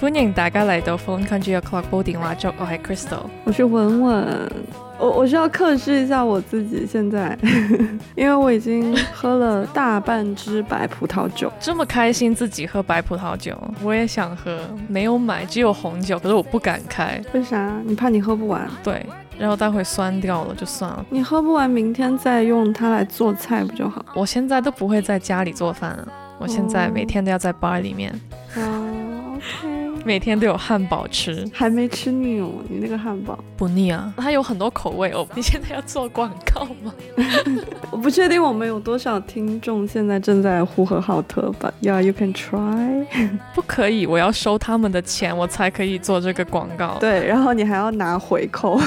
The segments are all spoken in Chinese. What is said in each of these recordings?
歡迎大家嚟到 Phone Country O'Clock 煲電話粥，我係 Crystal。我是文文，我我需要克制一下我自己，现在，因为我已经喝了大半支白葡萄酒。这么开心自己喝白葡萄酒，我也想喝，没有买，只有红酒，可是我不敢开。为啥？你怕你喝不完？对，然后待会酸掉了就算了。你喝不完，明天再用它来做菜不就好？我现在都不会在家里做饭了，我现在每天都要在 bar 里面，每天都有汉堡吃，还没吃腻哦，你那个汉堡，不腻啊。它有很多口味哦。你现在要做广告吗？我不确定我们有多少听众现在正在呼和浩特吧？Yeah, you can try。不可以，我要收他们的钱，我才可以做这个广告。对，然后你还要拿回扣。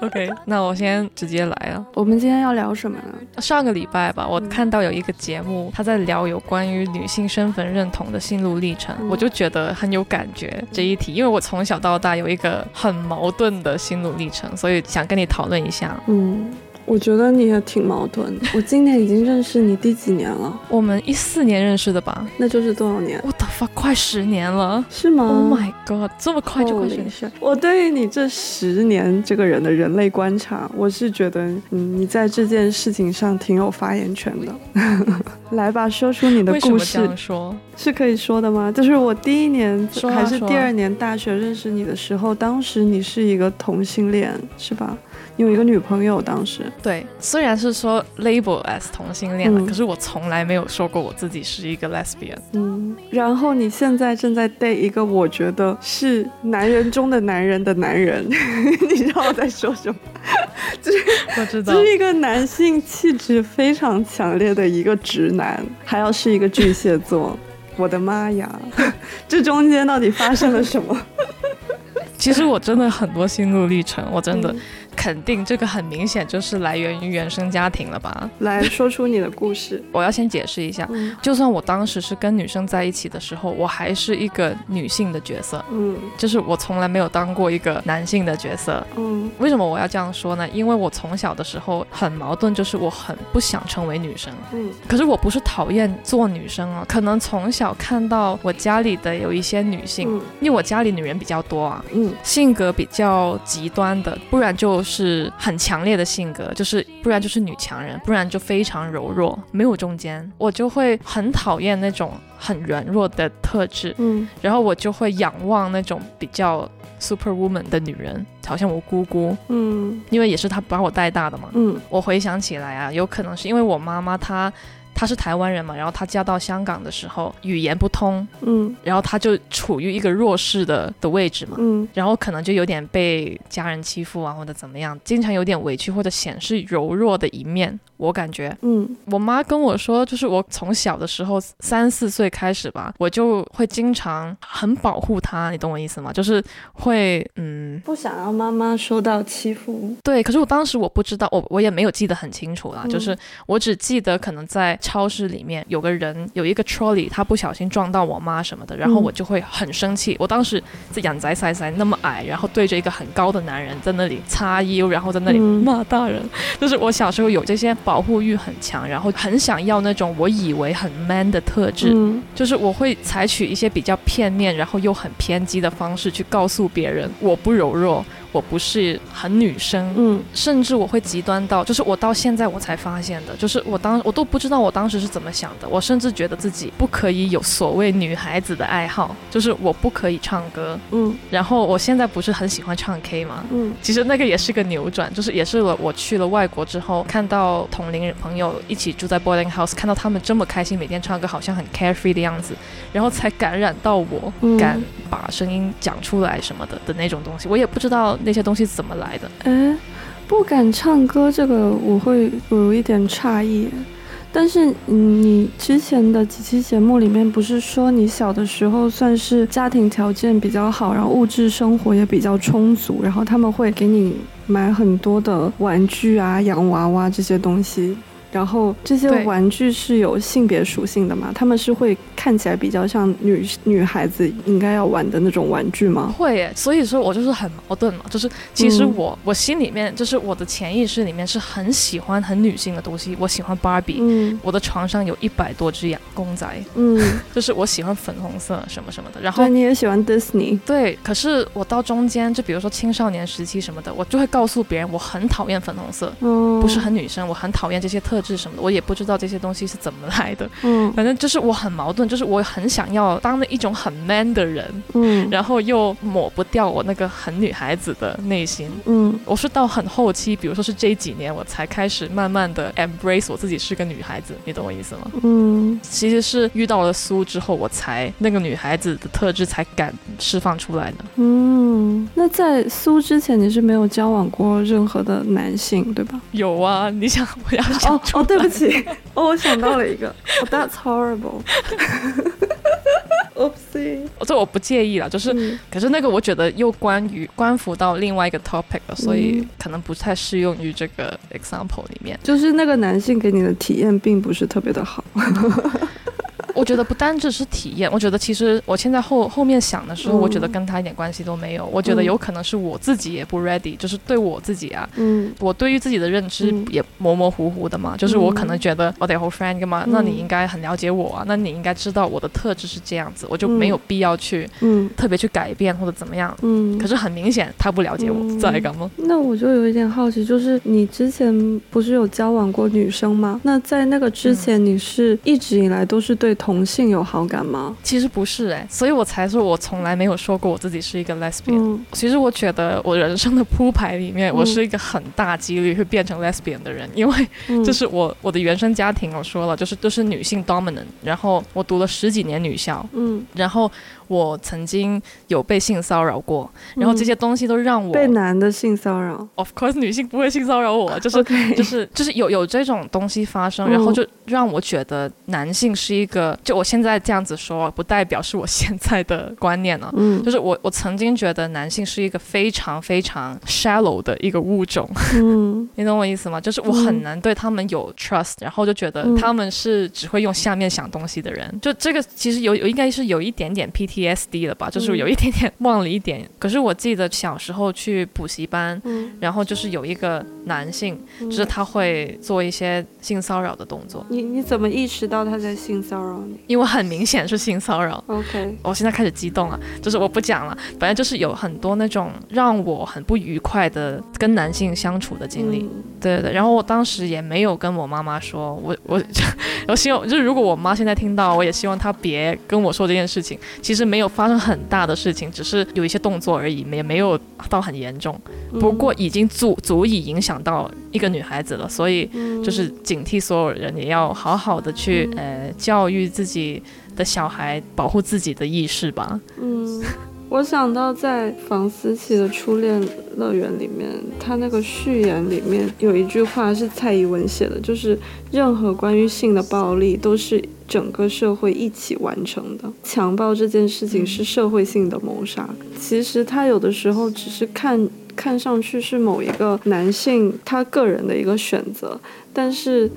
，OK，那我先直接来了。我们今天要聊什么呢？上个礼拜吧，我看到有一个节目，他在聊有关于女性身份认同的心路历程，嗯我就觉得很有感觉这一题，因为我从小到大有一个很矛盾的心路历程，所以想跟你讨论一下。嗯，我觉得你也挺矛盾的。我今年已经认识你第几年了？我们一四年认识的吧？那就是多少年？我的发快十年了。是吗 Oh my god，这么快就快十 Holy 年？shit 我对于你这十年这个人的人类观察，我是觉得，嗯，你在这件事情上挺有发言权的。来吧，说出你的故事样说？是可以说的吗？就是我第一年啊还是第二年大学认识你的时候，当时你是一个同性恋，是吧？你有一个女朋友，当时。对，虽然是说 label as 同性恋了，嗯可是我从来没有说过我自己是一个 lesbian。嗯，然后你现在正在 date 一个我觉得是男人中的男人的男人，你知道我在说什么？就 是我知道就，是一个男性气质非常强烈的一个直男，还要是一个巨蟹座。我的妈呀，这中间到底发生了什么？其实我真的很多心路历程，我真的嗯肯定这个很明显就是来源于原生家庭了吧？来说出你的故事。我要先解释一下，嗯就算我当时是跟女生在一起的时候，我还是一个女性的角色，嗯就是我从来没有当过一个男性的角色。嗯为什么我要这样说呢？因为我从小的时候很矛盾，就是我很不想成为女生。嗯可是我不是讨厌做女生啊，可能从小看到我家里的有一些女性，嗯因为我家里女人比较多啊，嗯性格比较极端的，不然就是很强烈的性格，就是不然就是女强人，不然就非常柔弱，没有中间。我就会很讨厌那种很软弱的特质，嗯然后我就会仰望那种比较 super woman 的女人，好像我姑姑，嗯因为也是她把我带大的嘛。嗯我回想起来啊，有可能是因为我妈妈她。她是台湾人嘛，然后她嫁到香港的时候语言不通，嗯然后她就处于一个弱势的的位置嘛，嗯然后可能就有点被家人欺负啊，或者怎么样，经常有点委屈或者显示柔弱的一面。我感觉嗯我妈跟我说，就是我从小的时候三四岁开始吧，我就会经常很保护她，你懂我意思吗？就是会嗯。不想让妈妈受到欺负。对，可是我当时我不知道，我我也没有记得很清楚啦，嗯就是我只记得可能在超市里面有个人有一个 trolley，他不小心撞到我妈什么的，然后嗯。我就会很生气。我当时在养宅塞塞那么矮，然后对着一个很高的男人在那里擦腰，然后在那里嗯。骂大人，就是我小时候有这些保护欲很强，然后很想要那种我以为很 man 的特质，嗯。就是我会采取一些比较片面，然后又很偏激的方式去告诉别人我不柔弱，我不是很女生，嗯甚至我会极端到，就是我到现在我才发现的，就是我当我都不知道我当时是怎么想的，我甚至觉得自己不可以有所谓女孩子的爱好，就是我不可以唱歌，嗯然后我现在不是很喜欢唱 K 吗？嗯其实那个也是个扭转，就是也是我我去了外国之后，看到同龄人朋友一起住在 boarding house，看到他们这么开心，每天唱歌好像很 carefree 的样子，然后才感染到我，嗯敢把声音讲出来什么的的那种东西。我也不知道那些东西怎么来的。哎，不敢唱歌这个我会有一点诧异。但是，你之前的几期节目里面不是说你小的时候算是家庭条件比较好，然后物质生活也比较充足，然后他们会给你买很多的玩具啊、洋娃娃这些东西。然后这些玩具是有性别属性的嘛？他们是会看起来比较像女女孩子应该要玩的那种玩具吗？会耶，所以说我就是很矛盾嘛，就是其实嗯我、我心里面就是我的潜意识里面是很喜欢很女性的东西，我喜欢芭比。嗯我的床上有一百多只羊公仔，嗯，就是我喜欢粉红色什么什么的。然后对，你也喜欢 Disney，对，可是我到中间，就比如说青少年时期什么的，我就会告诉别人我很讨厌粉红色，嗯，不是很女生，我很讨厌这些特质什么的，我也不知道这些东西是怎么来的。嗯反正就是我很矛盾，就是我很想要当那一种很 man 的人，嗯然后又抹不掉我那个很女孩子的内心。嗯我是到很后期，比如说是这几年，我才开始慢慢的 embrace 我自己是个女孩子，你懂我意思吗？嗯其实是遇到了苏之后，我才那个女孩子的特质才敢释放出来的。嗯。那在苏之前，你是没有交往过任何的男性，对吧？有啊，你想我要想哦哦，对不起，哦，我想到了一个，哦，That's horrible。Oopsie，这我不介意了，就是，嗯可是那个我觉得又关于关乎到另外一个 topic 了，所以嗯可能不太适用于这个 example 里面。就是那个男性给你的体验并不是特别的好。我觉得不单只是体验，我觉得其实我现在后后面想的时候，嗯我觉得跟他一点关系都没有。我觉得嗯有可能是我自己也不 ready，就是对我自己啊，嗯我对于自己的认知嗯也模模糊糊的嘛。就是我可能觉得我得 hold friend 干嘛，嗯那你应该很了解我啊，那你应该知道我的特质是这样子，我就没有必要去嗯特别去改变或者怎么样。嗯。可是很明显他不了解我，嗯在干嘛？那我就有一点好奇，就是你之前不是有交往过女生吗？那在那个之前，你是一直以来都是对同性有好感吗？其实不是哎、所以我才说我从来没有说过我自己是一个 lesbian。嗯其实我觉得我人生的铺排里面，嗯我是一个很大几率会变成 lesbian 的人，因为嗯，就是我我的原生家庭我说了，就是都是女性 dominant，然后我读了十几年女校，嗯，然后我曾经有被性骚扰过，然后这些东西都让我、被男的性骚扰，of course 女性不会性骚扰我，就是就是就是有有这种东西发生，嗯。然后就让我觉得男性是一个，就我现在这样子说，不代表是我现在的观念了、嗯。就是我我曾经觉得男性是一个非常非常 shallow 的一个物种，嗯。你懂我意思吗？就是我很难对他们有 trust，、然后就觉得嗯。他们是只会用下面想东西的人。就这个其实有有应该是有一点点 PTSD 了吧，就是有一点点忘了一点。可是我记得小时候去补习班，嗯，然后就是有一个男性，嗯就是他会做一些性骚扰的动作，你你怎么意识到他在性骚扰你因为很明显是性骚扰。？OK，我现在开始激动了，就是我不讲了，反正就是有很多那种让我很不愉快的跟男性相处的经历。嗯对对对，然后我当时也没有跟我妈妈说，我我 我希望就是如果我妈现在听到，我也希望她别跟我说这件事情。其实没有发生很大的事情，只是有一些动作而已，也没有到很严重。嗯不过已经足足以影响到一个女孩子了，所以嗯就是警惕所有人，也要好好的去呃教育自己的小孩，保护自己的意识吧。嗯，我想到在房思琪的《初恋乐园》里面，他那个序言里面有一句话是蔡依文写的，就是任何关于性的暴力都是整个社会一起完成的。强暴这件事情是社会性的谋杀，其实他有的时候只是看看上去是某一个男性他个人的一个选择，但是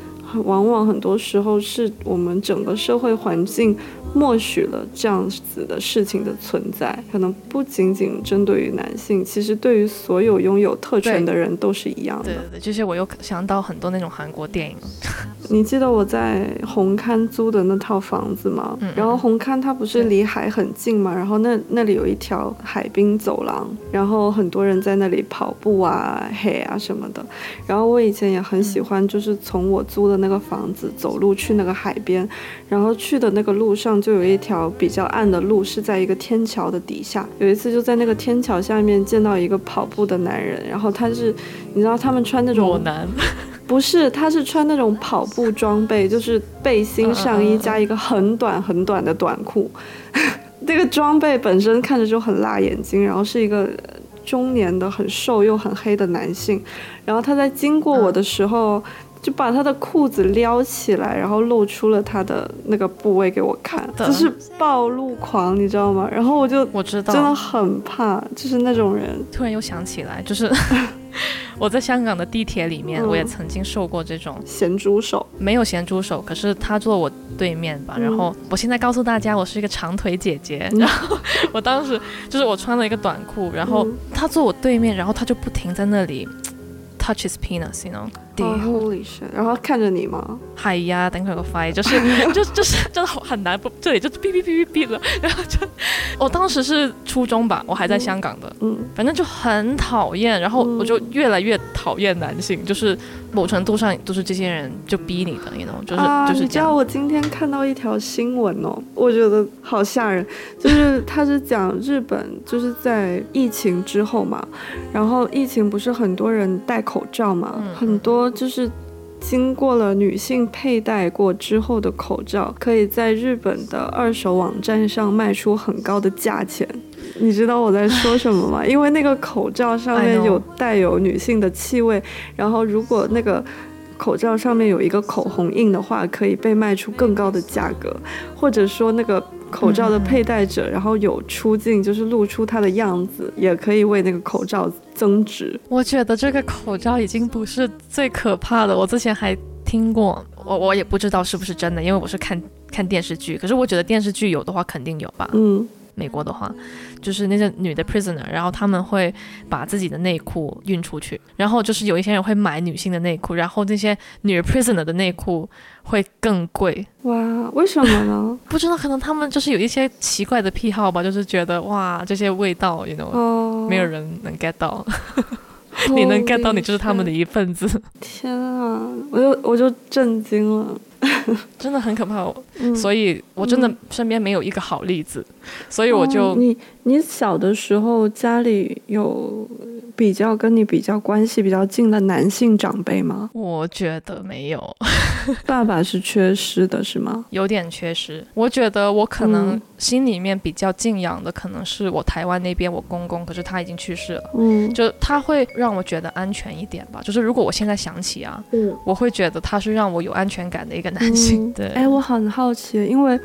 往往很多时候是我们整个社会环境默许了这样子的事情的存在，可能不仅仅针对于男性，其实对于所有拥有特权的人都是一样的。对对对，就是我又想到很多那种韩国电影，你记得我在红磡租的那套房子吗？嗯嗯然后红磡它不是离海很近嘛，然后那那里有一条海滨走廊，然后很多人在那里跑步啊、嘿啊什么的。然后我以前也很喜欢，就是从我租的那个房子走路去那个海边，然后去的那个路上就有一条比较暗的路，是在一个天桥的底下。有一次就在那个天桥下面见到一个跑步的男人，然后他是，你知道他们穿那种不是，他是穿那种跑步装备，就是背心、上衣加一个很短很短的短裤。那个装备本身看着就很辣眼睛，然后是一个呃中年的很瘦又很黑的男性，然后他在经过我的时候。就把他的裤子撩起来，然后露出了他的那个部位给我看，就是暴露狂，你知道吗？然后我就我知道真的。很怕，就是那种人。突然又想起来，就是 我在香港的地铁里面，嗯我也曾经受过这种咸猪手，没有咸猪手，可是他坐我对面吧。嗯然后我现在告诉大家，我是一个长腿姐姐。嗯然后我当时就是我穿了一个短裤，然后嗯他坐我对面，然后他就不停在那里 touch his penis，you know。哦 Holy shit！然后看着你吗？係呀，頂佢個肺，就是就就是真的很难不，这里就哔哔哔哔哔了，然后就我当时是初中吧，我还在香港的，嗯反正就很讨厌，然后我就越来越讨厌男性，就是某程度上都是这些人就逼你的，you know，就是、啊，就是。你知道我今天看到一条新闻哦，我觉得好吓人，就是他是讲日本就是在疫情之后嘛，然后疫情不是很多人戴口罩嘛，嗯很多就是。经过了女性佩戴过之后的口罩，可以在日本的二手网站上卖出很高的价钱。你知道我在说什么吗？因为那个口罩上面有带有女性的气味，然后如果那个口罩上面有一个口红印的话，可以被卖出更高的价格，或者说那个口罩的佩戴者，然后有出镜，就是露出他的样子，也可以为那个口罩增值。我觉得这个口罩已经不是最可怕的，我之前还听过，我我也不知道是不是真的，因为我是看看电视剧，可是我觉得电视剧有的话肯定有吧。嗯美国的话，就是那些女的 prisoner，然后他们会把自己的内裤运出去，然后就是有一些人会买女性的内裤，然后那些女 prisoner 的内裤会更贵。哇，为什么呢？不知道，可能他们就是有一些奇怪的癖好吧，就是觉得哇，这些味道，you know，、哦，沒有人能 get 到，你能 get 到，你就是他们的一份子，天啊，我就我就震惊了。真的很可怕。嗯所以我真的身边没有一个好例子，所以我就、哦你你小的时候家里有比较跟你比较关系比较近的男性长辈吗？我觉得没有。爸爸是缺失的，是吗？有点缺失。我觉得我可能嗯心里面比较敬仰的，可能是我台湾那边我公公，可是他已经去世了。嗯就他会让我觉得安全一点吧。就是如果我现在想起啊，嗯。我会觉得他是让我有安全感的一個男性。嗯對，哎，我很好奇，因为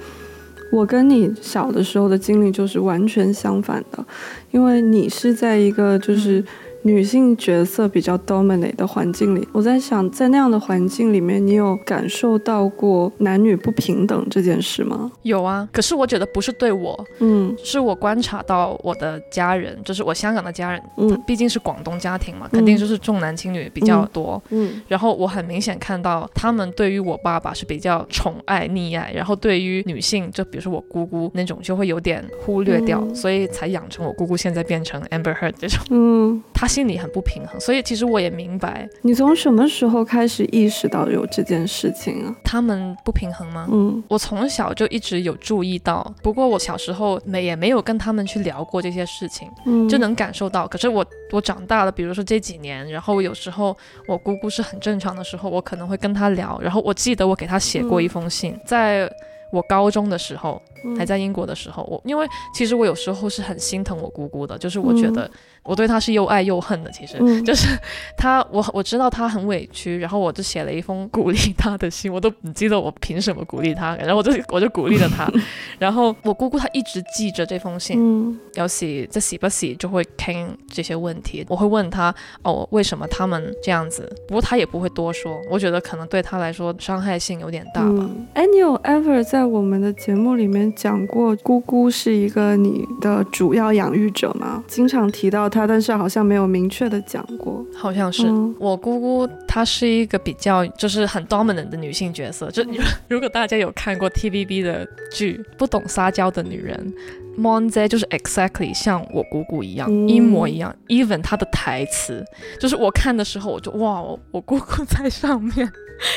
我跟你小的时候的经历就是完全相反的，因为你是在一个就是女性角色比较 dominate 的环境里。我在想，在那样的环境里面，你有感受到过男女不平等这件事吗？有啊。可是我觉得不是对我，嗯是我观察到我的家人，就是我香港的家人，嗯毕竟是广东家庭嘛，肯定就是重男轻女比较多。嗯然后我很明显看到他们对于我爸爸是比较宠爱溺爱，然后对于女性，就比如说我姑姑那种，就会有点忽略掉，嗯所以才养成我姑姑现在变成 Amber Heard 这种，嗯，她心里很不平衡。所以其实我也明白你从什么时候开始意识到有这件事情啊？他们不平衡吗？嗯我从小就一直有注意到，不过我小时候没也没有跟他们去聊过这些事情，嗯，就能感受到。可是我我长大了，比如说这几年，然后有时候我姑姑是很正常的时候，我可能会跟她聊。然后我记得我给她写过一封信，在我高中的时候，嗯還在英国的时候，我因为其实我有时候是很心疼我姑姑的，就是我觉得我对他是又爱又恨的。其实、嗯就是他，我我知道他很委屈，然后我就写了一封鼓励他的信，我都不记得我凭什么鼓励他，然后我就我就鼓励了他。然后我姑姑她一直记着这封信。嗯有時即時不洗就会听这些问题，我会问他哦，为什么他们这样子？不过他也不会多说，我觉得可能对他来说伤害性有点大吧。嗯，哎，你有 ever 在我们的节目里面讲过姑姑是一个你的主要养育者吗？经常提到她，但是好像没有明确的讲过。好像是、嗯我姑姑，她是一个比较就是很 dominant 的女性角色。就如果大家有看过 TVB 的剧《不懂撒娇的女人》，Mon 姐就是 exactly 像我姑姑一样，嗯一模一样。Even 她的台词，就是我看的时候，我就哇，我我姑姑在上面，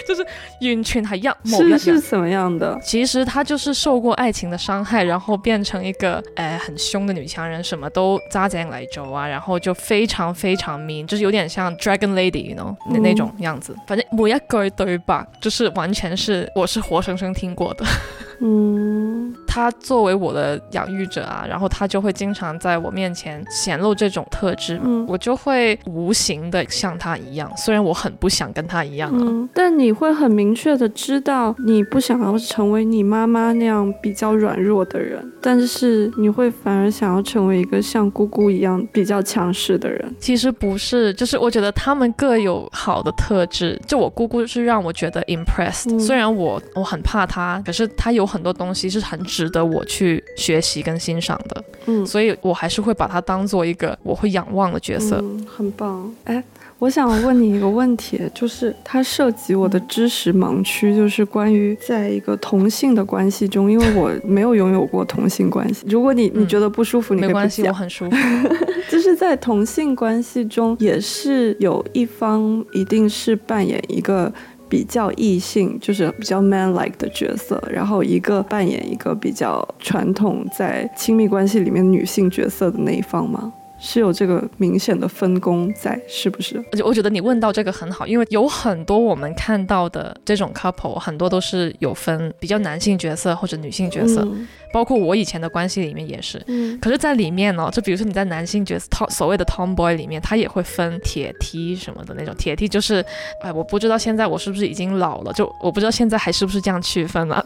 就是完全係一模一樣。是是什麼樣的？其实她就是受过爱情的伤害，然后变成一個誒很凶的女强人，什么都揸正嚟做啊，然后就非常非常 mean，就是有点像 Dragon Lady，you know 那嗯那种样子。反正每一句对白就是完全是我是活生生听过的。嗯他作为我的养育者啊，然后他就会经常在我面前显露这种特质，嗯我就会无形的像他一样，虽然我很不想跟他一样啊。嗯，但你会很明确的知道，你不想要成为你妈妈那样比较软弱的人，但是你会反而想要成为一个像姑姑一样比较强势的人。其实不是，就是我觉得他们各有好的特质。就我姑姑是让我觉得 impressed，、嗯虽然我我很怕她，可是她有很多东西是很值得我去学习跟欣赏的，嗯，所以我还是会把它当做一个我会仰望的角色。嗯，很棒。哎，我想问你一个问题，就是它涉及我的知识盲区，就是关于在一个同性的关系中，因为我 没有拥有过同性关系。如果你你嗯觉得不舒服，你没关系，我。很舒服。就是在同性关系中，也是有一方一定是扮演一个比较异性，就是比较 man like 的角色，然后一个扮演一个比较传统在亲密关系里面女性角色的那一方吗？是有这个明显的分工在，是不是？而且我觉得你问到这个很好，因为有很多我们看到的这种 couple，很多都是有分比较男性角色或者女性角色，嗯包括我以前的关系里面也是。嗯可是，在里面呢，就比如说你在男性角色 tom 所谓的 tomboy 里面，他也会分铁梯什么的那种。铁梯就是，哎，我不知道现在我是不是已经老了，就我不知道现在还是不是这样区分了。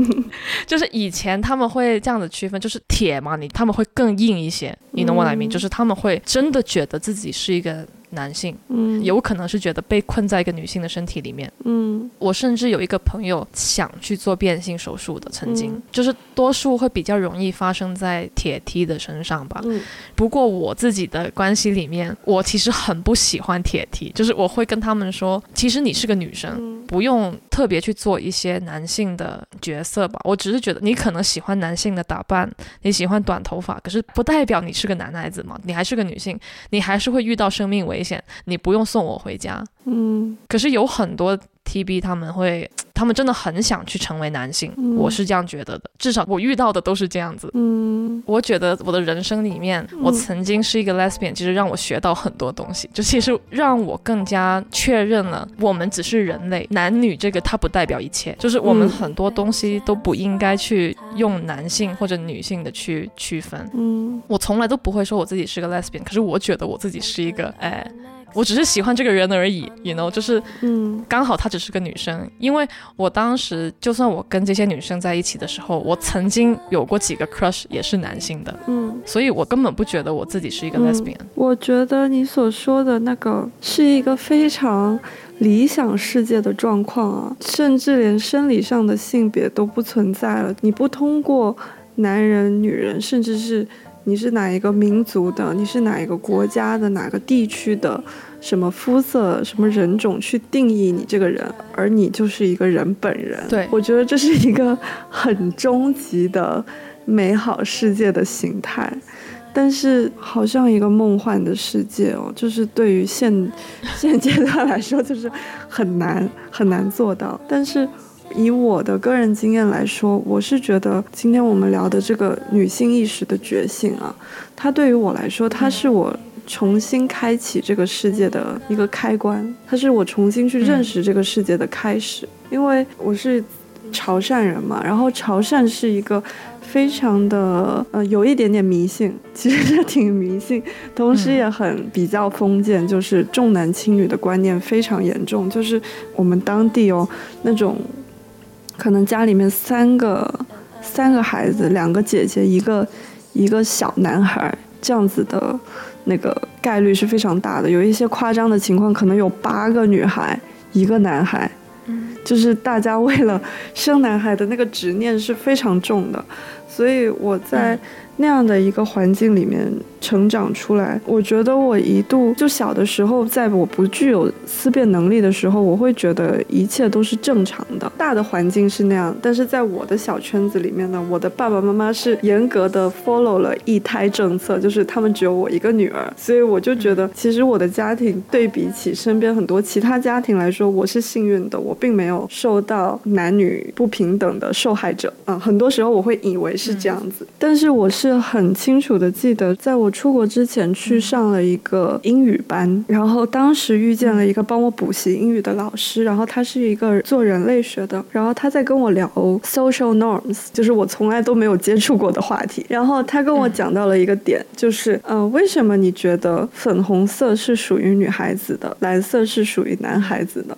就是以前他们会这样子区分，就是铁嘛，你他们会更硬一些。Know what I mean？、嗯就是他们会真的觉得自己是一个男性，嗯。有可能是觉得被困在一个女性的身体里面。嗯。我甚至有一个朋友想去做变性手术的，曾经、嗯。就是多数会比较容易发生在铁梯的身上吧。嗯。不过我自己的关系里面，我其实很不喜欢铁梯，就是我会跟他们说，其实你是个女生。嗯。不用特别去做一些男性的角色吧，我只是觉得你可能喜欢男性的打扮，你喜欢短头发，可是不代表你是个男孩子嘛，你还是个女性，你还是会遇到生命危险，你不用送我回家。嗯可是有很多 TB 他们会，他们真的很想去成为男性，嗯。我是这样觉得的，至少我遇到的都是这样子。嗯。我觉得我的人生里面，我曾经是一个 lesbian，其实让我学到很多东西，就其实让我更加确认了我们只是人类，男女这个它不代表一切，就是我们嗯很多东西都不应该去用男性或者女性的去区分。嗯。我从来都不会说我自己是个 lesbian，可是我觉得我自己是一个，哎，我只是喜欢这个人而已，you know，就是嗯刚好她只是个女生，因为我当时就算我跟这些女生在一起的时候，我曾经有过几个 crush 也是男性的，嗯。所以我根本不觉得我自己是一个嗯 lesbian。我觉得你所说的那个是一个非常理想世界的状况啊，甚至连生理上的性别都不存在了。你不通过男人、女人，甚至是你是哪一个民族的，你是哪一个国家的，哪个地区的，什么肤色、什么人种去定义你这个人，而你就是一个人本人。对我觉得这是一个很终极的美好世界的形态。但是好像一个梦幻的世界哦，就是对于现 现阶段来说，就是很难很难做到。但是以我的个人经验来说，我是觉得今天我们聊的这个女性意识的觉醒啊，它对于我来说，它是我重新开启这个世界的一个开关，它是我重新去认识这个世界的开始。因为我是潮汕人嘛，然后潮汕是一个非常的呃有一点点迷信，其实是挺迷信，同时也很比较封建，就是重男轻女的观念非常严重，就是我们当地哦那种可能家里面三个三个孩子，两个姐姐，一个一个小男孩这样子的那个概率是非常大的，有一些夸张的情况，可能有八个女孩，一个男孩。就是大家为了生男孩的那个执念是非常重的，所以我在那样的一个环境里面成长出来，我觉得我一度就小的时候，在我不具有思辨能力的时候，我会觉得一切都是正常的。大的环境是那样，但是在我的小圈子里面呢，我的爸爸妈妈是严格的 follow 了一胎政策，就是他们只有我一个女儿，所以我就觉得，其实我的家庭对比起身边很多其他家庭来说，我是幸运的，我并没有有受到男女不平等的受害者。嗯，很多时候我会以为是这样子，但是我是很清楚的记得，在我出国之前去上了一个英语班，然后当时遇见了一个帮我补习英语的老师，然后他是一个做人类学的，然后他在跟我聊 social norms，就是我从来都没有接触过的话题，然后他跟我讲到了一个点，就是嗯，为什么你觉得粉红色是属于女孩子的，蓝色是属于男孩子的？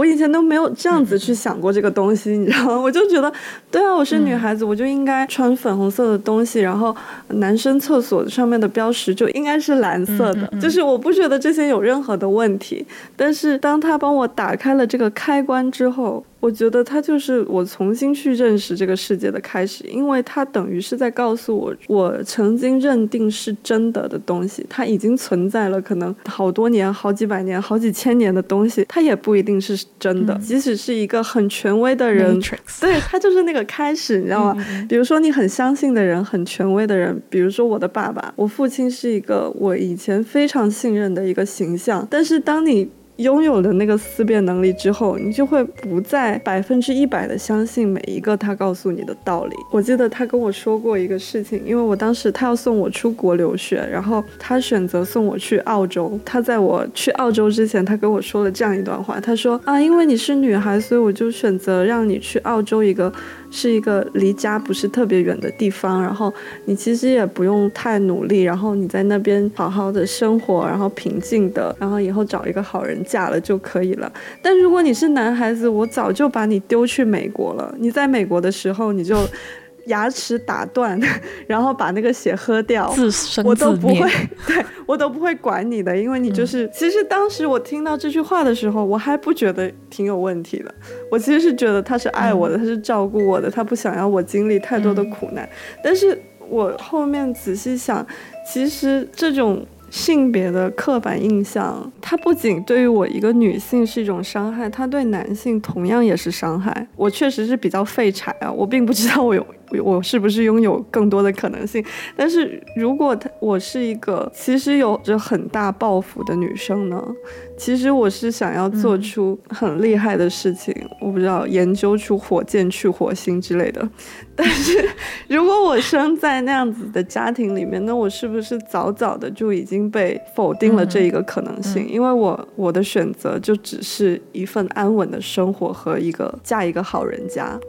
我以前都没有这样子去想过这个东西，你知道吗？我就觉得，对啊，我是女孩子，我就应该穿粉红色的东西，然后男生厕所上面的标识就应该是蓝色的，就是 我不觉得这些有任何的问题。但是当他帮我打开了这个开关之后，我觉得它就是我重新去认识这个世界的开始，因为它等于是在告诉我，我曾经认定是真的的东西，它已经存在了，可能好多年、好几百年、好几千年的东西，它也不一定是真的。即使是一个很权威的人，对，它就是那个开始，你知道吗？比如说你很相信的人，很权威的人，比如说我的爸爸，我父亲是一个我以前非常信任的一个形象，但是当你。拥有了那个思辨能力之后，你就会不再百分之一百的相信每一个他告诉你的道理。我记得他跟我说过一个事情，因为我当时他要送我出国留学，然后他选择送我去澳洲。他在我去澳洲之前，他跟我说了这样一段话，他说啊，因为你是女孩，所以我就选择让你去澳洲一个。是一个离家不是特别远的地方，然后你其实也不用太努力，然后你在那边好好的生活，然后平静的，然后以后找一个好人嫁了就可以了。但如果你是男孩子，我早就把你丢去美国了。你在美国的时候，你就。牙齿打断，然后把那个血喝掉，自生我都不会，对我都不会管你的，因为你就是。其实当时我听到这句话的时候，我还不觉得挺有问题的。我其实是觉得他是爱我的，他是照顾我的，他不想要我经历太多的苦难。但是我后面仔细想，其实这种。性别的刻板印象，它不仅对于我一个女性是一种伤害，它对男性同样也是伤害。我确实是比较废柴啊，我并不知道我有。我是不是拥有更多的可能性？但是如果他我是一个其实有着很大抱负的女生呢？其实我是想要做出很厉害的事情，我不知道研究出火箭去火星之类的。但是如果我生在那样子的家庭里面，那我是不是早早的就已经被否定了这一个可能性？因为我我的选择就只是一份安稳的生活和一个嫁一个好人家。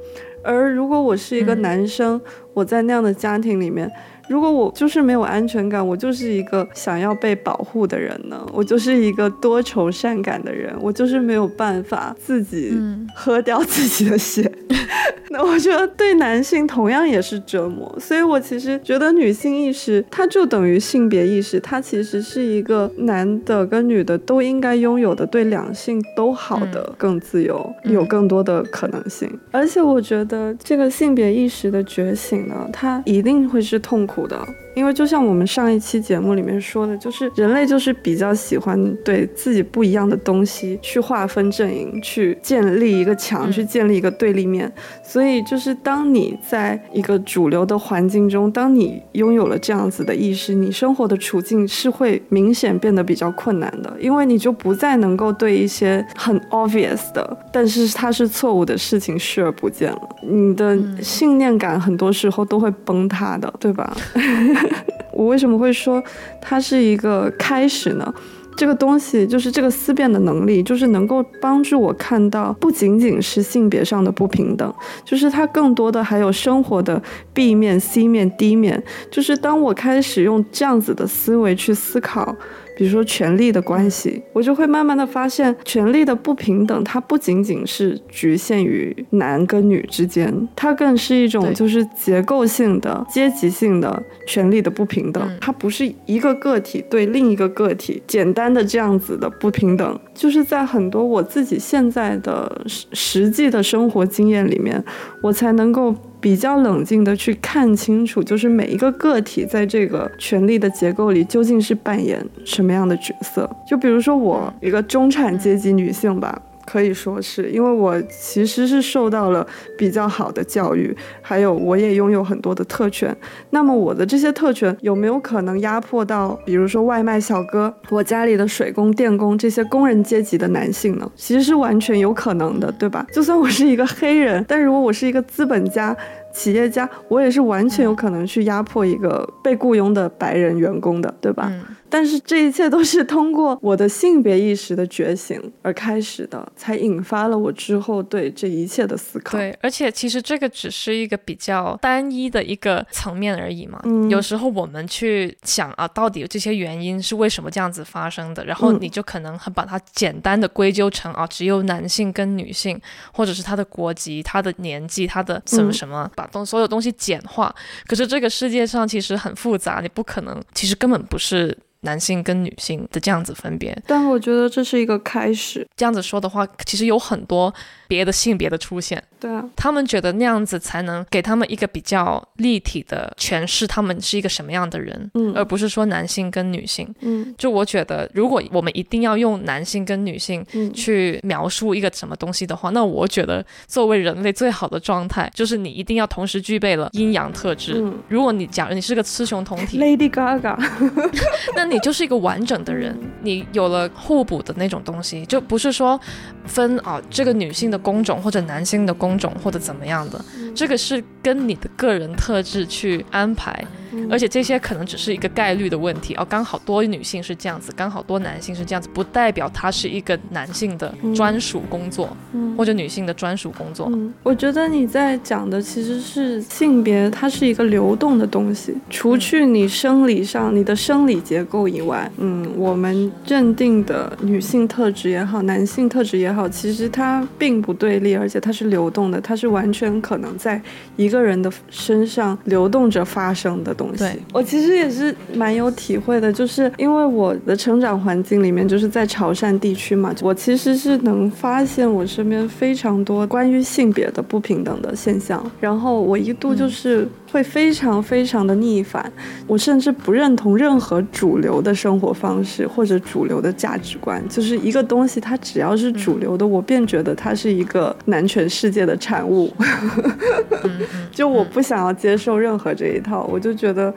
而如果我是一个男生，我在那样的家庭里面。如果我就是没有安全感，我就是一个想要被保护的人呢？我就是一个多愁善感的人，我就是没有办法自己喝掉自己的血。那我觉得对男性同样也是折磨。所以我其实觉得女性意识它就等于性别意识，它其实是一个男的跟女的都应该拥有的，对两性都好的、更自由、有更多的可能性。而且我觉得这个性别意识的觉醒呢，它一定会是痛苦。的，因为就像我们上一期节目里面说的，就是人类就是比较喜欢对自己不一样的东西去划分阵营，去建立一个墙，去建立一个对立面。所以就是当你在一个主流的环境中，当你拥有了这样子的意识，你生活的处境是会明显变得比较困难的，因为你就不再能够对一些很 obvious 的，但是它是错误的事情视而不见了。你的信念感很多时候都会崩塌的，对吧？我为什么会说它是一个开始呢？这个东西就是这个思辨的能力，就是能够帮助我看到不仅仅是性别上的不平等，就是它更多的还有生活的 B 面、C 面、D 面。就是当我开始用这样子的思维去思考。比如说权力的关系，我就会慢慢的发现，权力的不平等，它不仅仅是局限于男跟女之间，它更是一种就是结构性的、阶级性的权力的不平等。它不是一个个体对另一个个体简单的这样子的不平等，就是在很多我自己现在的实实际的生活经验里面，我才能够。比较冷静的去看清楚，就是每一个个体在这个权力的结构里究竟是扮演什么样的角色。就比如说我一个中产阶级女性吧。可以说是因为我其实是受到了比较好的教育，还有我也拥有很多的特权。那么我的这些特权有没有可能压迫到，比如说外卖小哥、我家里的水工、电工这些工人阶级的男性呢？其实是完全有可能的，对吧？就算我是一个黑人，但如果我是一个资本家。企业家，我也是完全有可能去压迫一个被雇佣的白人员工的，对吧？但是这一切都是通过我的性别意识的觉醒而开始的，才引发了我之后对这一切的思考。对，而且其实这个只是一个比较单一的一个层面而已嘛。嗯，有时候我们去想啊，到底这些原因是为什么这样子发生的，然后你就可能很把它简单的归咎成啊，只有男性跟女性，或者是他的国籍、他的年纪、他的什么什么，把东所有东西简化。可是这个世界上其实很复杂，你不可能，其实根本不是。男性跟女性的这样子分别，但我觉得这是一个开始。这样子说的话，其实有很多。别的性别的出现，对啊，他们觉得那样子才能给他们一个比较立体的诠释，他们是一个什么样的人，嗯，而不是说男性跟女性，嗯，就我觉得，如果我们一定要用男性跟女性去描述一个什么东西的话，那我觉得作为人类最好的状态就是你一定要同时具备了阴阳特质。如果你假如你是个雌雄同体，Lady Gaga，那你就是一个完整的人，你有了互补的那种东西，就不是说分啊这个女性的。工种或者男性的工种或者怎么样的，这个是跟你的个人特质去安排。而且这些可能只是一个概率的问题哦，刚好多女性是这样子，刚好多男性是这样子，不代表它是一个男性的专属工作，或者女性的专属工作。嗯，我觉得你在讲的其实是性别，它是一个流动的东西。除去你生理上你的生理结构以外，嗯，我们认定的女性特质也好，男性特质也好，其实它并不对立，而且它是流动的，它是完全可能在一个人的身上流动着发生的。东西，我其实也是蛮有体会的，就是因为我的成长环境里面就是在潮汕地区嘛，我其实是能发现我身边非常多关于性别的不平等的现象，然后我一度就是会非常非常的逆反，我甚至不认同任何主流的生活方式或者主流的价值观，就是一个东西它只要是主流的，我便觉得它是一个男权世界的产物，就我不想要接受任何这一套，我就觉得。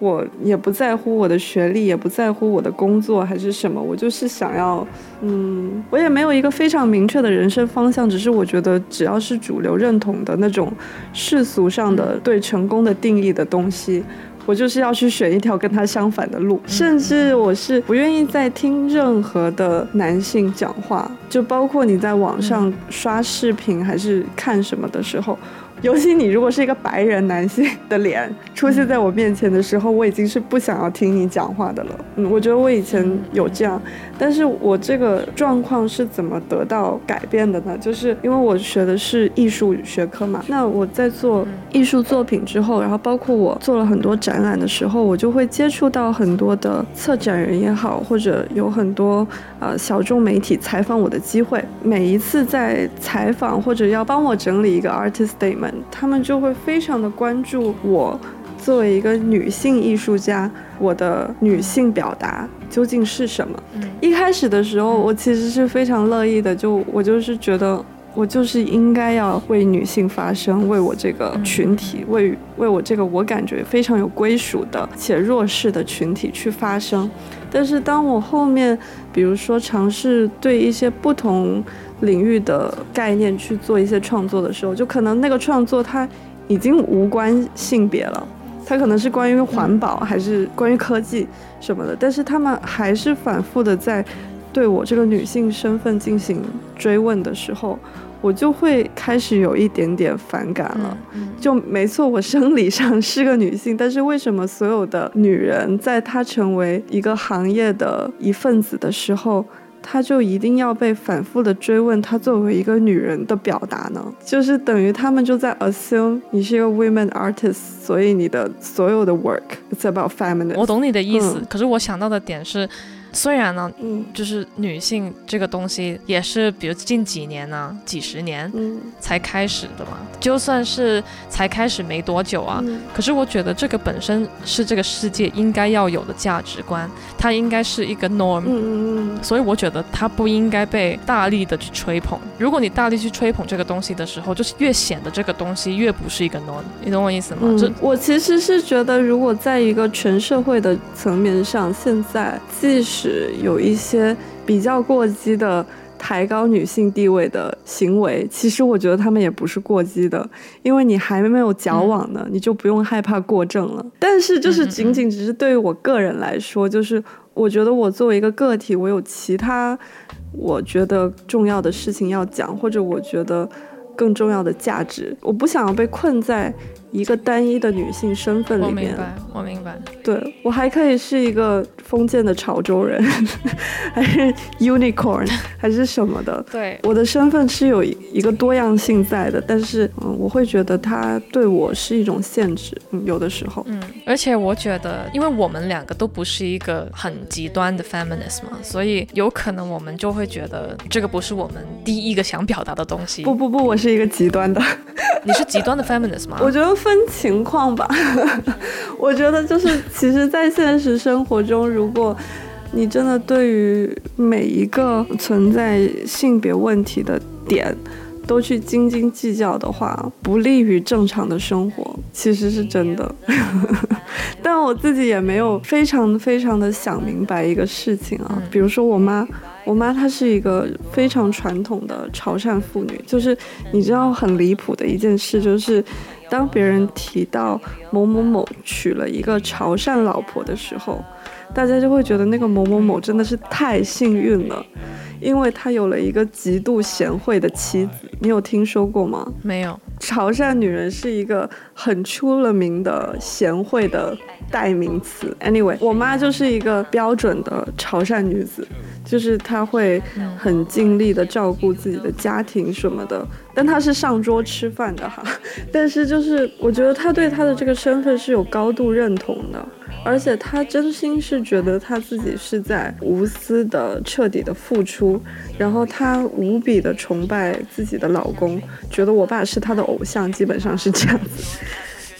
我也不在乎我的学历，也不在乎我的工作还是什么，我就是想要，嗯，我也没有一个非常明确的人生方向，只是我觉得只要是主流认同的那种世俗上的对成功的定义的东西，我就是要去选一条跟他相反的路，甚至我是不愿意再听任何的男性讲话，就包括你在网上刷视频还是看什么的时候。尤其你如果是一个白人男性的脸出现在我面前的时候，我已经是不想要听你讲话的了。嗯，我觉得我以前有这样，但是我这个状况是怎么得到改变的呢？就是因为我学的是艺术学科嘛。那我在做艺术作品之后，然后包括我做了很多展览的时候，我就会接触到很多的策展人也好，或者有很多呃小众媒体采访我的机会。每一次在采访或者要帮我整理一个 artist statement。他们就会非常的关注我作为一个女性艺术家，我的女性表达究竟是什么。一开始的时候，我其实是非常乐意的，就我就是觉得我就是应该要为女性发声，为我这个群体，为为我这个我感觉非常有归属的且弱势的群体去发声。但是当我后面，比如说尝试对一些不同。领域的概念去做一些创作的时候，就可能那个创作它已经无关性别了，它可能是关于环保还是关于科技什么的，但是他们还是反复的在对我这个女性身份进行追问的时候，我就会开始有一点点反感了。就没错，我生理上是个女性，但是为什么所有的女人在她成为一个行业的一份子的时候？他就一定要被反复的追问，他作为一个女人的表达呢？就是等于他们就在 assume 你是一个 women artist，所以你的所有的 work it's about feminine。我懂你的意思，可是我想到的点是。虽然呢，嗯就是女性这个东西也是，比如近几年呢、几十年嗯才开始的嘛。就算是才开始没多久啊，嗯可是我觉得这个本身是这个世界应该要有的价值观，它应该是一个 norm。嗯嗯嗯所以我觉得它不应该被大力的去吹捧。如果你大力去吹捧这个东西的时候，就是越显得这个东西越不是一个 norm。你懂我意思吗？这嗯，我其实是觉得，如果在一个全社会的层面上，现在即使有一些比较过激的。抬高女性地位的行为，其实我觉得他们也不是过激的，因为你还没有矫枉呢，你就不用害怕过正了。但是，就是仅仅只是对于我个人来说，就是我觉得我作为一个个体，我有其他我觉得重要的事情要讲，或者我觉得更重要的价值，我不想要被困在一个单一的女性身份里面。我明白，我明白。对我还可以是一个封建的潮州人，还是 unicorn，还是什么的。对，我的身份是有一个多样性在的，但是嗯，我会觉得它对我是一种限制。嗯，有的时候，嗯，而且我觉得，因为我们两个都不是一个很极端的 feminist 嘛，所以有可能我们就会觉得这个不是我们第一个想表达的东西。不不不，我是一个极端的。你是极端的 feminist 吗？我觉得分情况吧。我觉得就是，其实，在现实生活中，如果你真的对于每一个存在性别问题的点都去斤斤计较的话，不利于正常的生活，其实是真的。但我自己也没有非常非常的想明白一个事情啊，比如说我妈。我妈她是一个非常传统的潮汕妇女，就是你知道很离谱的一件事，就是当别人提到某某某娶了一个潮汕老婆的时候，大家就会觉得那个某某某真的是太幸运了，因为他有了一个极度贤惠的妻子。你有听说过吗？没有。潮汕女人是一个很出了名的贤惠的代名词。Anyway，我妈就是一个标准的潮汕女子，就是她会很尽力的照顾自己的家庭什么的，但她是上桌吃饭的哈。但是就是我觉得她对她的这个身份是有高度认同的。而且她真心是觉得她自己是在无私的、彻底的付出，然后她无比的崇拜自己的老公，觉得我爸是她的偶像，基本上是这样子。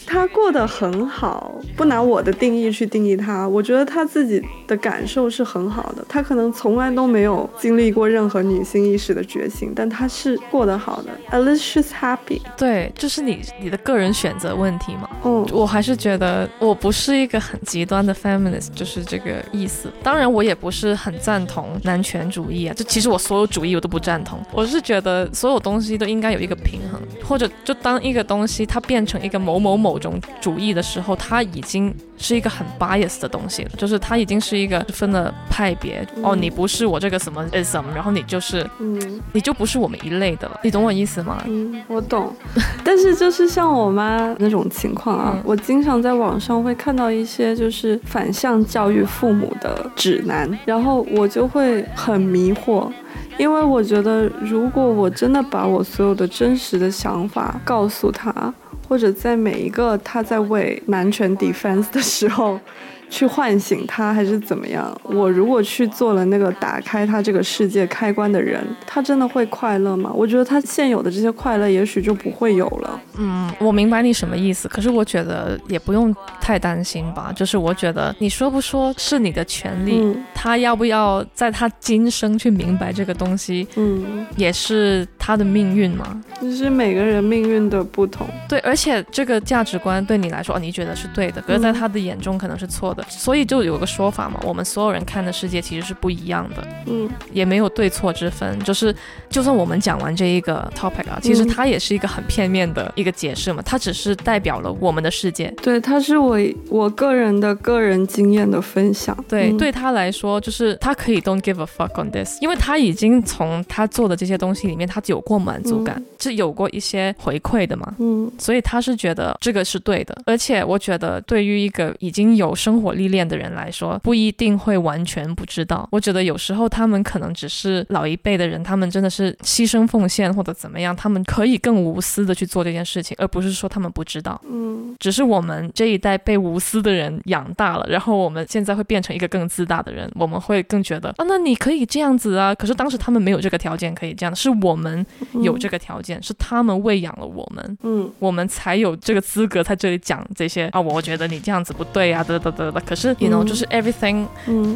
他过得很好，不拿我的定义去定义他，我觉得他自己的感受是很好的。他可能从来都没有经历过任何女性意识的觉醒，但他是过得好的。At least she's happy。对，就是你你的个人选择问题嘛。嗯，我还是觉得我不是一个很极端的 feminist，就是这个意思。当然，我也不是很赞同男权主义啊。就其实我所有主义我都不赞同。我是觉得所有东西都应该有一个平衡，或者就当一个东西它变成一个某某某种主义的时候，它已经是一个很 bias 的东西了，就是它已经是一个分了派别。哦，你不是我这个什么 ism，然后你就是嗯。你就不是我们一类的了。你懂我意思吗？嗯，我懂，但是就是像我妈那种情况啊，嗯我经常在网上会看到一些就是反向教育父母的指南，然后我就会很迷惑。因为我觉得，如果我真的把我所有的真实的想法告诉他，或者在每一个他在为男权 defense 的时候，去唤醒他，还是怎么样？我如果去做了那个打开他这个世界开关的人，他真的会快乐吗？我觉得他现有的这些快乐，也许就不会有了。嗯，我明白你什么意思，可是我觉得也不用太担心吧。就是我觉得你说不说是你的权利，嗯他要不要在他今生去明白这个东西，嗯，也是他的命运嘛。就是每个人命运的不同。对，而且这个价值观对你来说，哦，你觉得是对的，可是在他的眼中可能是错的，所以就有个说法嘛，我们所有人看的世界其实是不一样的，嗯也没有对错之分。就是就算我们讲完这一个 topic 啊，其实嗯它也是一个很片面的一个解释嘛，它只是代表了我们的世界。对，它是我我个人的个人经验的分享。对，嗯对他来说，就是他可以 don't give a fuck on this，因为他已经从他做的这些东西里面，他有过满足感，是有过一些回馈的嘛。嗯所以他是觉得这个是对的，而且我觉得对于一个已经有生活历练的人来说，不一定会完全不知道。我觉得有时候他们可能只是老一辈的人，他们真的是牺牲奉献或者怎么样，他们可以更无私的去做这件事情，而不是说他们不知道。嗯只是我们这一代被无私的人养大了，然后我们现在会变成一个更自大的人。我我们会更觉得啊，那你可以这样子啊。可是当时他们没有这个条件可以这样，是我们有这个条件，是他们喂养了我们，嗯，我们才有这个资格在这里讲这些啊。我觉得你这样子不对啊，得得得得。可是，you know，就是 everything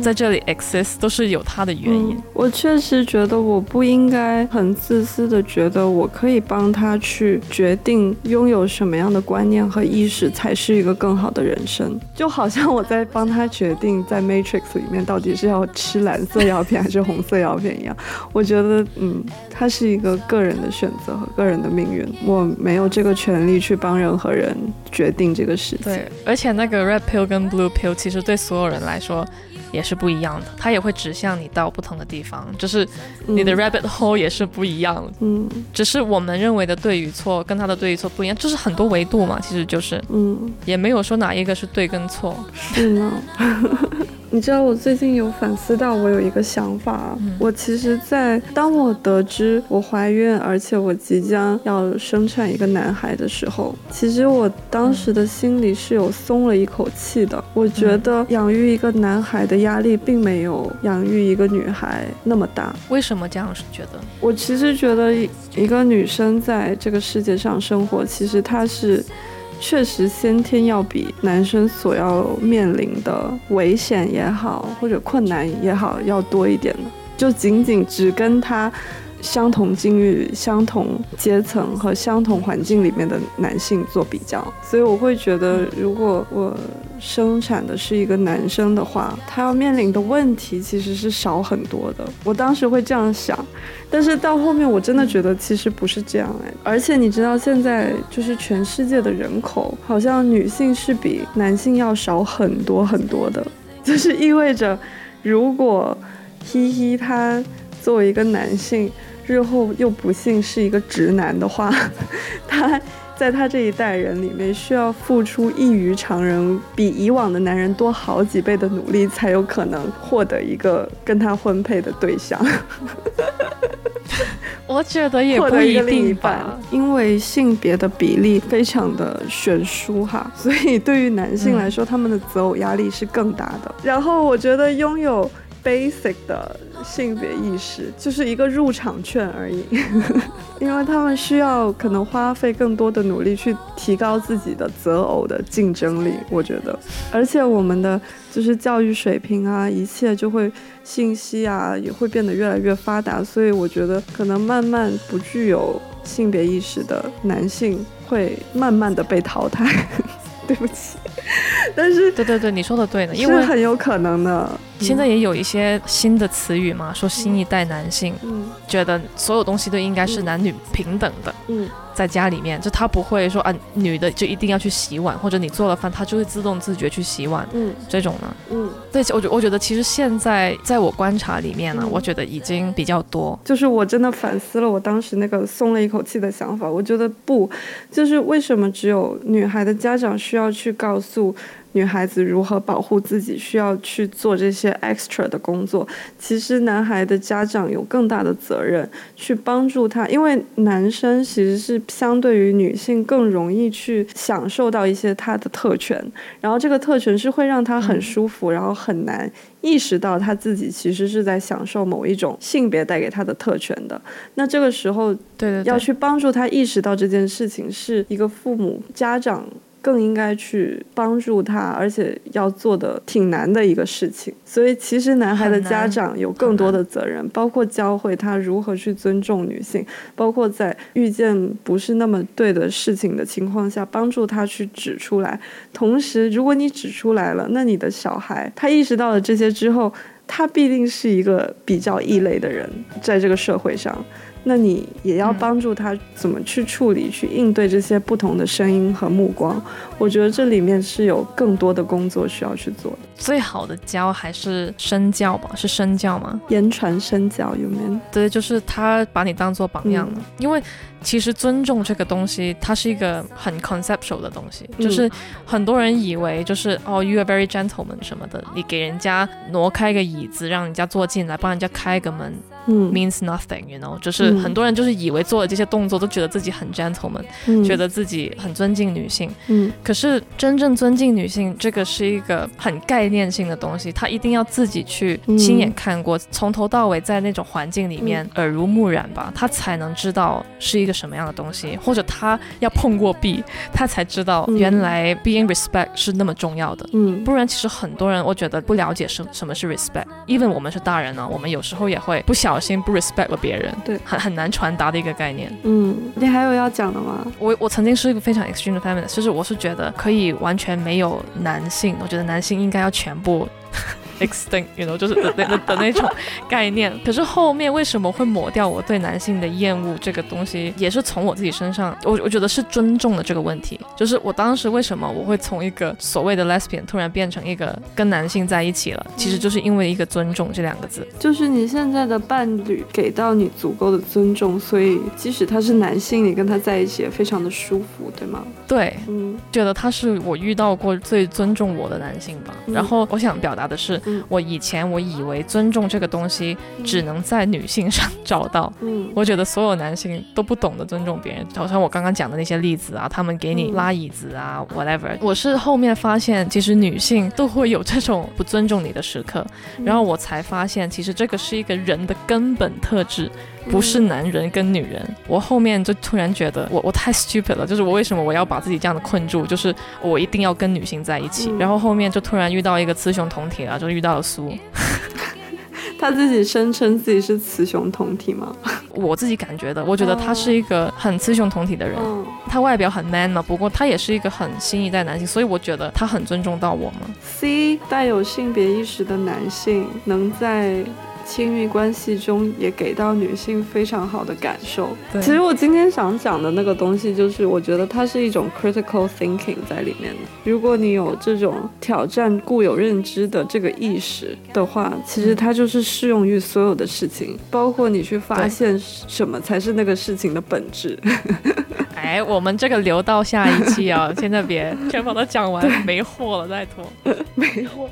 在这里 exist 都是有它的原因。我确实觉得我不应该很自私的觉得我可以帮他去决定拥有什么样的观念和意识才是一个更好的人生，就好像我在帮他决定在 Matrix 里面到底是要吃蓝色药片还是红色药片一样。我觉得，嗯，它是一个个人的选择和个人的命运，我没有这个权利去帮任何人决定这个事情。对，而且那个 red pill 跟 blue pill 其实对所有人来说也是不一样的，它也会指向你到不同的地方，就是你的 rabbit hole 也是不一样的。嗯，只是我们认为的对与错跟他的对与错不一样，就是很多维度嘛，其实就是，嗯，也没有说哪一个是对跟错。是呢。你知道我最近有反思到，我有一个想法。我其实，在当我得知我怀孕，而且我即将要生产一个男孩的时候，其实我当时的心里是有松了一口气的。我觉得养育一个男孩的压力，并没有养育一个女孩那么大。为什么这样觉得？我其实觉得，一个女生在这个世界上生活，其实她是。确实，先天要比男生所要面临的危险也好，或者困难也好，要多一点的。就仅仅只跟他相同境遇、相同阶层和相同环境里面的男性做比较，所以我会觉得，如果我。生产的是一个男生的话，他要面临的问题其实是少很多的。我当时会这样想，但是到后面我真的觉得其实不是这样哎。而且你知道，现在就是全世界的人口，好像女性是比男性要少很多很多的，就是意味着，如果 嘻嘻他作为一个男性，日后又不幸是一个直男的话，他。在他这一代人里面，需要付出异于常人、比以往的男人多好几倍的努力，才有可能获得一个跟他婚配的对象。我觉得也不一定吧，因为性别的比例非常的悬殊哈，所以对于男性来说，他们的择偶压力是更大的。然后我觉得拥有。basic 的性别意识就是一个入场券而已，因为他们需要可能花费更多的努力去提高自己的择偶的竞争力，我觉得，而且我们的就是教育水平啊，一切就会信息啊也会变得越来越发达，所以我觉得可能慢慢不具有性别意识的男性会慢慢的被淘汰。对不起，但是对对对，你说的对呢，因为很有可能的。现在也有一些新的词语嘛，说新一代男性，嗯，觉得所有东西都应该是男女平等的，嗯。在家里面，就他不会说啊，女的就一定要去洗碗，或者你做了饭，他就会自动自觉去洗碗。嗯，这种呢，嗯，对，我觉我觉得其实现在在我观察里面呢，我觉得已经比较多。就是我真的反思了我当时那个松了一口气的想法，我觉得不，就是为什么只有女孩的家长需要去告诉。女孩子如何保护自己，需要去做这些 extra 的工作。其实，男孩的家长有更大的责任去帮助他，因为男生其实是相对于女性更容易去享受到一些他的特权，然后这个特权是会让他很舒服，然后很难意识到他自己其实是在享受某一种性别带给他的特权的。那这个时候，对对，要去帮助他意识到这件事情，是一个父母家长。更应该去帮助他，而且要做的挺难的一个事情。所以，其实男孩的家长有更多的责任，包括教会他如何去尊重女性，包括在遇见不是那么对的事情的情况下，帮助他去指出来。同时，如果你指出来了，那你的小孩他意识到了这些之后，他必定是一个比较异类的人，在这个社会上。那你也要帮助他怎么去处理、去应对这些不同的声音和目光。我觉得这里面是有更多的工作需要去做的。最好的教还是身教吧？是身教吗？言传身教有没有？对，就是他把你当做榜样了。因为其实尊重这个东西，它是一个很 conceptual 的东西。就是很多人以为就是哦，you are very gentleman 什么的，你给人家挪开个椅子，让人家坐进来，帮人家开个门。嗯 means nothing，you know，就是嗯很多人就是以为做了这些动作都觉得自己很 gentleman，、嗯觉得自己很尊敬女性。嗯可是真正尊敬女性，这个是一个很概念性的东西，她一定要自己去嗯亲眼看过，从头到尾在那种环境里面、耳濡目染吧，她才能知道是一个什么样的东西，或者她要碰过壁，她才知道嗯原来 being respect 是那么重要的。嗯不然，其实很多人我觉得不了解什什么是 respect。even 我们是大人呢，我们有时候也会不小心不 respect 了别人，对很很难传达的一个概念。嗯，你还有要讲的吗？我我曾经是一个非常 extreme 的 feminist，就是我是觉得可以完全没有男性，我觉得男性应该要全部 extinct，you know，就是的的的的那种概念。可是后面为什么会抹掉我对男性的厌恶这个东西，也是从我自己身上，我我觉得是尊重的这个问题。就是我当时为什么我会从一个所谓的 lesbian 突然变成一个跟男性在一起了，其实就是因为一个尊重这两个字。就是你现在的伴侣给到你足够的尊重，所以即使他是男性，你跟他在一起也非常的舒服，对吗？对，嗯觉得他是我遇到过最尊重我的男性吧。嗯然后我想表达的是，嗯我以前我以为尊重这个东西只能在女性上找到。嗯我觉得所有男性都不懂得尊重别人，好像我刚刚讲的那些例子啊，他们给你嗯拉椅子啊，whatever。我是后面发现，其实女性都会有这种不尊重你的时刻，嗯然后我才发现，其实这个是一个人的根本特质，不是男人跟女人。我后面就突然觉得我我太 stupid 了，就是我为什么我要把自己这样的困住，就是我一定要跟女性在一起。嗯然后后面就突然遇到一个雌雄同体啊，就遇到了苏。他自己声称自己是雌雄同体吗？我自己感觉的，我觉得他是一个很雌雄同体的人。嗯他外表很 man 嘛，不过他也是一个很新一代男性，所以我觉得他很尊重到我嘛。，C 带有性别意识的男性能在。亲密关系中也给到女性非常好的感受。对其实我今天想讲的那个东西，就是我觉得它是一种 critical thinking 在里面的。如果你有这种挑战固有认知的这个意识的话，其实它就是适用于所有的事情，包括你去发现什么才是那个事情的本质。哎，我们这个留到下一期啊，现在别全把它讲完，没货了，拜托。没错。